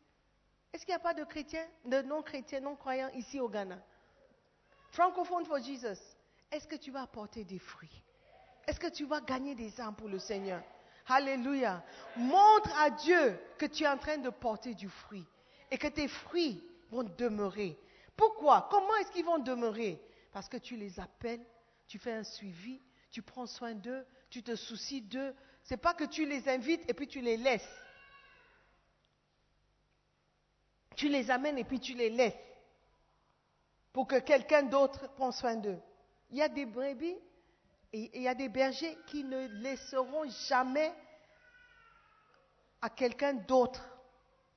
Est-ce qu'il n'y a pas de chrétiens, de non-chrétiens, non-croyants ici au Ghana? Francophone for Jesus. Est-ce que tu vas apporter des fruits? Est-ce que tu vas gagner des âmes pour le Seigneur? Alléluia. Montre à Dieu que tu es en train de porter du fruit et que tes fruits vont demeurer. Pourquoi? Comment est-ce qu'ils vont demeurer? Parce que tu les appelles, tu fais un suivi, tu prends soin d'eux, tu te soucies d'eux. Ce n'est pas que tu les invites et puis tu les laisses. Tu les amènes et puis tu les laisses pour que quelqu'un d'autre prenne soin d'eux. Il y a des brebis et il y a des bergers qui ne laisseront jamais à quelqu'un d'autre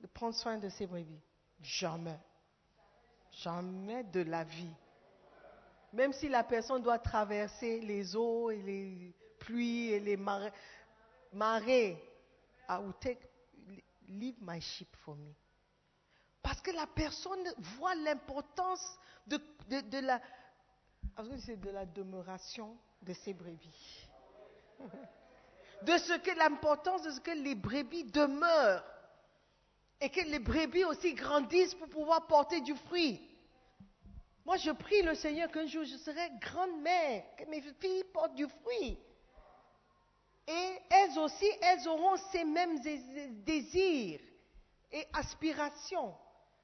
prendre soin de ces brebis. Jamais. Jamais de la vie. Même si la personne doit traverser les eaux et les pluies et les take, leave my sheep for me. Parce que la personne voit l'importance de, de, la, de la demeuration de ses brebis. [LAUGHS] De ce que l'importance de ce que les brebis demeurent. Et que les brebis aussi grandissent pour pouvoir porter du fruit. Moi, je prie le Seigneur qu'un jour je serai grande-mère, que mes filles portent du fruit. Et elles aussi, elles auront ces mêmes désirs et aspirations.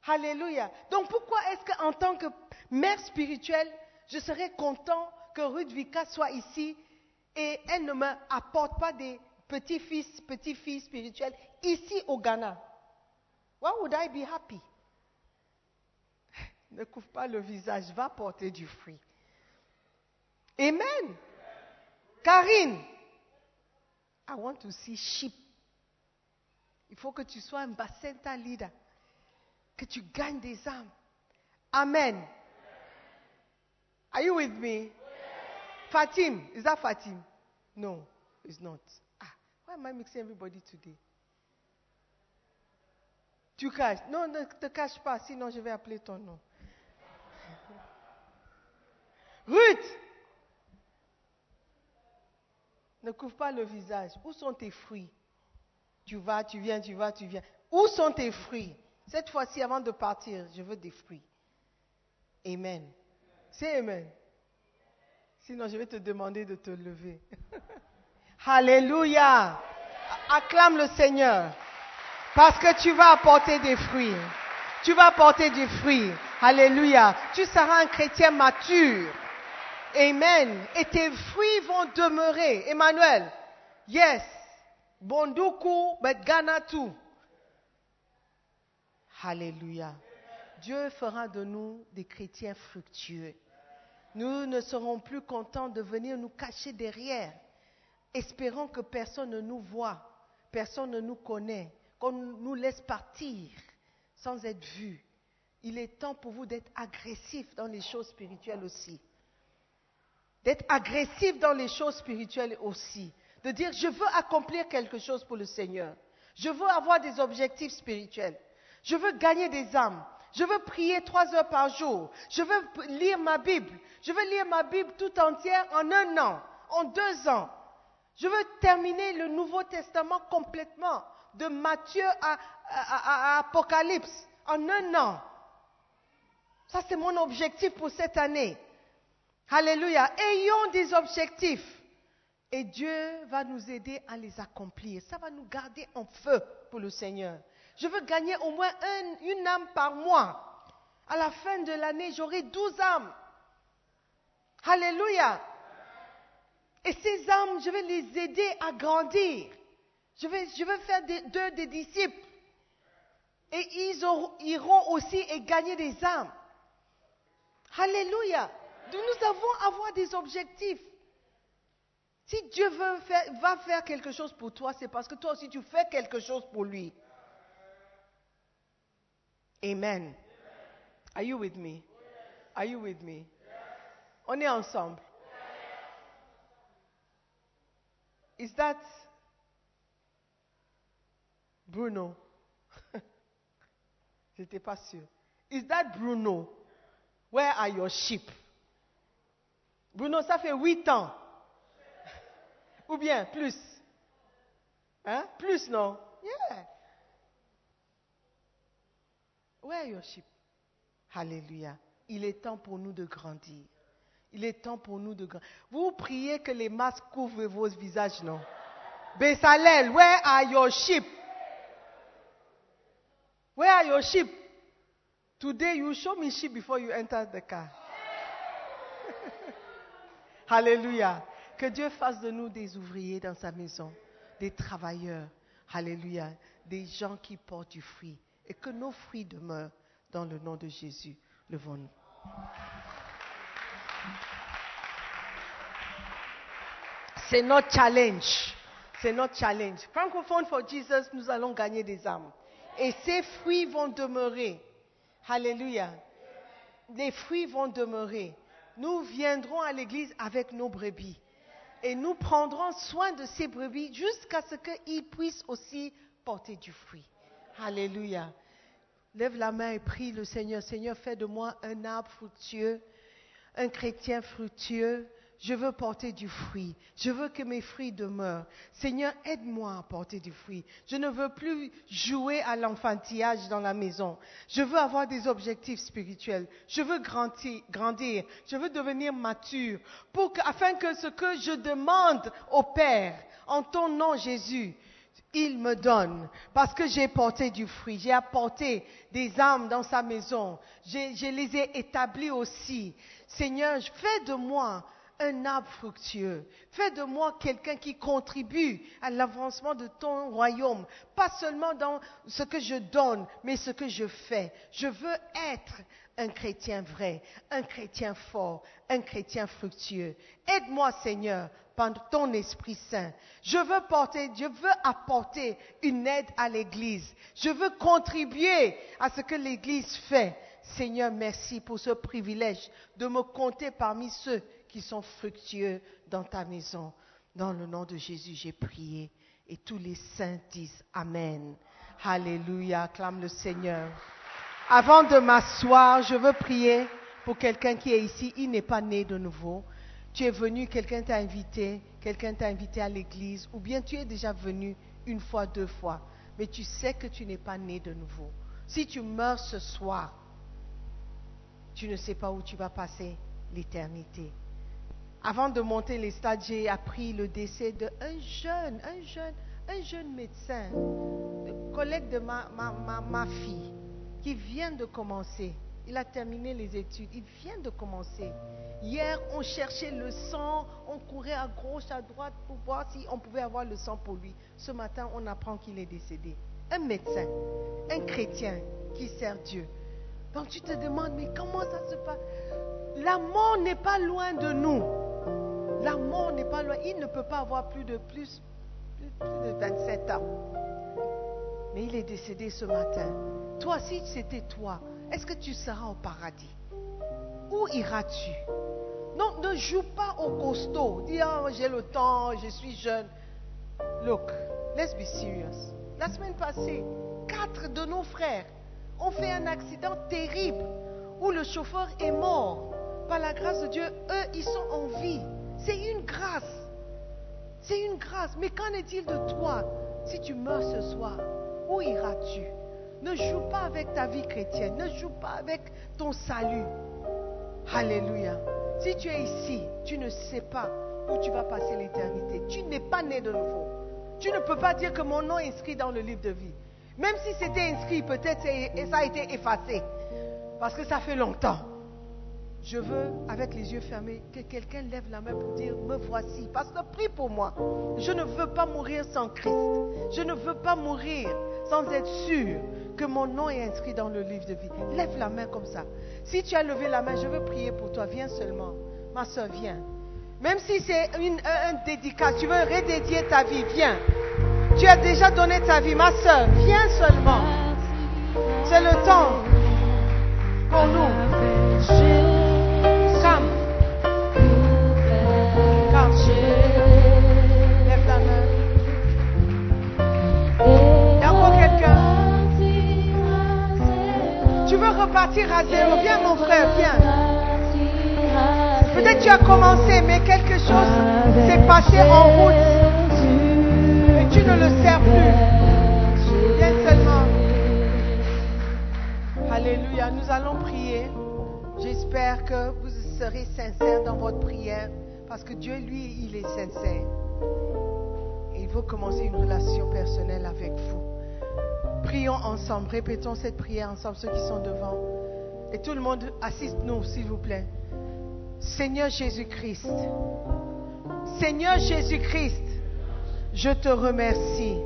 Alléluia. Donc pourquoi est-ce qu'en tant que mère spirituelle, je serais content que Ruth soit ici et elle ne m'apporte pas des petits-fils, petits-filles spirituels ici au Ghana? Why would I be happy? [LAUGHS] Ne couvre pas le visage, va porter du fruit. Amen. Karine, I want to see sheep. Il faut que tu sois un bacenta leader. Que tu gagnes des âmes. Amen. Are you with me? Fatim. Is that Fatim? No, it's not. Ah, why am I mixing everybody today? Tu caches. Non, ne te cache pas, sinon je vais appeler ton nom. Ruth! Ne couvre pas le visage. Où sont tes fruits? Tu vas, tu viens, tu vas, tu viens. Où sont tes fruits? Cette fois-ci, avant de partir, je veux des fruits. Amen. C'est Amen. Sinon, je vais te demander de te lever. [LAUGHS] Alléluia. Acclame le Seigneur. Parce que tu vas apporter des fruits. Tu vas apporter des fruits. Alléluia. Tu seras un chrétien mature. Amen. Et tes fruits vont demeurer. Emmanuel. Yes. Bonduku, but Ghana too. Alléluia. Dieu fera de nous des chrétiens fructueux. Nous ne serons plus contents de venir nous cacher derrière, espérant que personne ne nous voit, personne ne nous connaît, qu'on nous laisse partir sans être vus. Il est temps pour vous d'être agressif dans les choses spirituelles aussi. D'être agressif dans les choses spirituelles aussi. De dire, je veux accomplir quelque chose pour le Seigneur. Je veux avoir des objectifs spirituels. Je veux gagner des âmes. Je veux prier trois heures par jour. Je veux lire ma Bible. Je veux lire ma Bible tout entière en un an, en deux ans. Je veux terminer le Nouveau Testament complètement, de Matthieu à, Apocalypse, en un an. Ça, c'est mon objectif pour cette année. Alléluia. Ayons des objectifs. Et Dieu va nous aider à les accomplir. Ça va nous garder en feu pour le Seigneur. Je veux gagner au moins un- une âme par mois. À la fin de l'année, j'aurai douze âmes. Alléluia. Et ces âmes, je vais les aider à grandir. Je vais faire d'eux des disciples. Et ils iront aussi et gagner des âmes. Alléluia. Nous devons avoir des objectifs. Si Dieu veut faire- va faire quelque chose pour toi, c'est parce que toi aussi tu fais quelque chose pour lui. Amen. Are you with me? Are you with me? On est ensemble. Is that Bruno? [LAUGHS] J'étais pas sûr. Is that Bruno? Where are your sheep? Bruno, ça fait huit ans. [LAUGHS] Ou bien plus. Hein? Plus, non? Yeah. Where are your sheep? Alléluia. Il est temps pour nous de grandir. Il est temps pour nous de grandir. Vous priez que les masques couvrent vos visages, non? Bezalel, where are your sheep? Where are your sheep? Today you show me sheep before you enter the car. [LAUGHS] Alléluia. Que Dieu fasse de nous des ouvriers dans sa maison, des travailleurs. Alléluia. Des gens qui portent du fruit. Et que nos fruits demeurent dans le nom de Jésus. Levons-nous. C'est notre challenge. C'est notre challenge. Francophone for Jesus, nous allons gagner des âmes. Et ces fruits vont demeurer. Alléluia. Les fruits vont demeurer. Nous viendrons à l'église avec nos brebis. Et nous prendrons soin de ces brebis jusqu'à ce qu'ils puissent aussi porter du fruit. Alléluia. Lève la main et prie le Seigneur. Seigneur, fais de moi un arbre fructueux, un chrétien fructueux. Je veux porter du fruit. Je veux que mes fruits demeurent. Seigneur, aide-moi à porter du fruit. Je ne veux plus jouer à l'enfantillage dans la maison. Je veux avoir des objectifs spirituels. Je veux grandir. Je veux devenir mature afin que ce que je demande au Père en ton nom, Jésus, il me donne parce que j'ai porté du fruit, j'ai apporté des âmes dans sa maison, je les ai établis aussi. Seigneur, fais de moi un arbre fructueux. Fais de moi quelqu'un qui contribue à l'avancement de ton royaume. Pas seulement dans ce que je donne, mais ce que je fais. Je veux être un chrétien vrai, un chrétien fort, un chrétien fructueux. Aide-moi, Seigneur, par ton Esprit Saint. Je veux porter, je veux apporter une aide à l'Église. Je veux contribuer à ce que l'Église fait. Seigneur, merci pour ce privilège de me compter parmi ceux qui sont fructueux dans ta maison. Dans le nom de Jésus, j'ai prié. Et tous les saints disent Amen. Alléluia. Acclame le Seigneur. Avant de m'asseoir, je veux prier pour quelqu'un qui est ici. Il n'est pas né de nouveau. Tu es venu, quelqu'un t'a invité, quelqu'un t'a invité à l'église, ou bien tu es déjà venu une fois, deux fois, mais tu sais que tu n'es pas né de nouveau. Si tu meurs ce soir, tu ne sais pas où tu vas passer l'éternité. Avant de monter les stades, j'ai appris le décès d'un jeune, un jeune, un jeune médecin, collègue de ma, ma, ma fille, qui vient de commencer. Il a terminé les études, il vient de commencer. Hier, on cherchait le sang, on courait à gauche, à droite pour voir si on pouvait avoir le sang pour lui. Ce matin, on apprend qu'il est décédé. Un médecin, un chrétien qui sert Dieu. Donc tu te demandes, mais comment ça se passe? La mort n'est pas loin de nous. La mort n'est pas loin. Il ne peut pas avoir plus de plus, de 27 ans. Mais il est décédé ce matin. Toi, si c'était toi, est-ce que tu seras au paradis? Où iras-tu? Non, ne joue pas au costaud. Dis, oh, j'ai le temps, je suis jeune. Look, let's be serious. La semaine passée, quatre de nos frères ont fait un accident terrible où le chauffeur est mort. Par la grâce de Dieu, eux, ils sont en vie. C'est une grâce. C'est une grâce. Mais qu'en est-il de toi si tu meurs ce soir? Où iras-tu? Ne joue pas avec ta vie chrétienne. Ne joue pas avec ton salut. Alléluia. Si tu es ici, tu ne sais pas où tu vas passer l'éternité. Tu n'es pas né de nouveau. Tu ne peux pas dire que mon nom est inscrit dans le livre de vie. Même si c'était inscrit, peut-être ça a été effacé. Parce que ça fait longtemps. Je veux, avec les yeux fermés, que quelqu'un lève la main pour dire, me voici. Parce que prie pour moi. Je ne veux pas mourir sans Christ. Je ne veux pas mourir sans être sûr que mon nom est inscrit dans le livre de vie. Lève la main comme ça. Si tu as levé la main, je veux prier pour toi. Viens seulement. Ma soeur, viens. Même si c'est un, dédicat, tu veux redédier ta vie, viens. Tu as déjà donné ta vie, ma soeur. Viens seulement. C'est le temps pour nous. Come. Come. Lève la main. Il y a encore quelqu'un. Tu veux repartir à zéro? Viens, mon frère, viens. Peut-être tu as commencé, mais quelque chose s'est passé en route ne le sers plus. Viens seulement. Alléluia. Nous allons prier. J'espère que vous serez sincères dans votre prière parce que Dieu, lui, il est sincère. Et il veut commencer une relation personnelle avec vous. Prions ensemble, répétons cette prière ensemble, ceux qui sont devant. Et tout le monde, assiste-nous, s'il vous plaît. Seigneur Jésus-Christ, Seigneur Jésus-Christ, je te remercie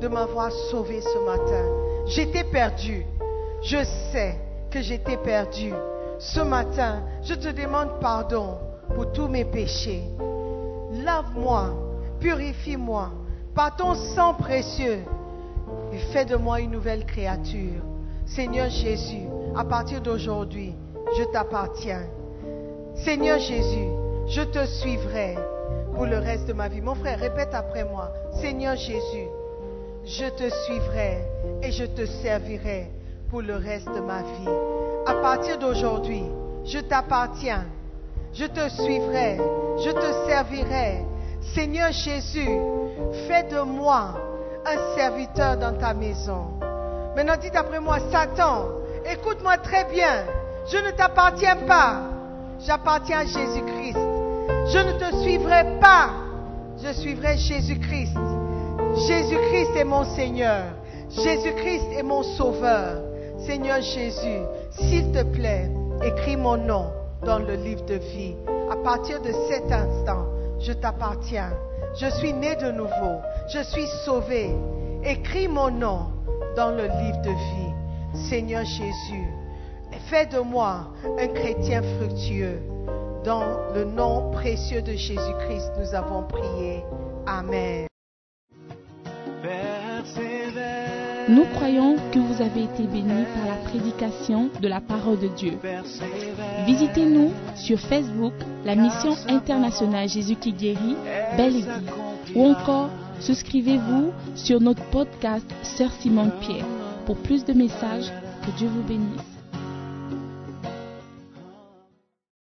de m'avoir sauvé ce matin. J'étais perdu. Je sais que j'étais perdu. Ce matin, je te demande pardon pour tous mes péchés. Lave-moi, purifie-moi par ton sang précieux et fais de moi une nouvelle créature. Seigneur Jésus, à partir d'aujourd'hui, je t'appartiens. Seigneur Jésus, je te suivrai pour le reste de ma vie. Mon frère, répète après moi. Seigneur Jésus, je te suivrai et je te servirai pour le reste de ma vie. À partir d'aujourd'hui, je t'appartiens. Je te suivrai. Je te servirai. Seigneur Jésus, fais de moi un serviteur dans ta maison. Maintenant, dites après moi, Satan, écoute-moi très bien. Je ne t'appartiens pas. J'appartiens à Jésus-Christ. Je ne te suivrai pas. Je suivrai Jésus-Christ. Jésus-Christ est mon Seigneur. Jésus-Christ est mon Sauveur. Seigneur Jésus, s'il te plaît, écris mon nom dans le livre de vie. À partir de cet instant, je t'appartiens. Je suis né de nouveau. Je suis sauvé. Écris mon nom dans le livre de vie. Seigneur Jésus, fais de moi un chrétien fructueux. Dans le nom précieux de Jésus-Christ, nous avons prié. Amen. Nous croyons que vous avez été bénis par la prédication de la parole de Dieu. Visitez-nous sur Facebook, la mission internationale Jésus qui guérit, Belle Église. Ou encore, souscrivez-vous sur notre podcast Sœur Simone Pierre. Pour plus de messages, que Dieu vous bénisse.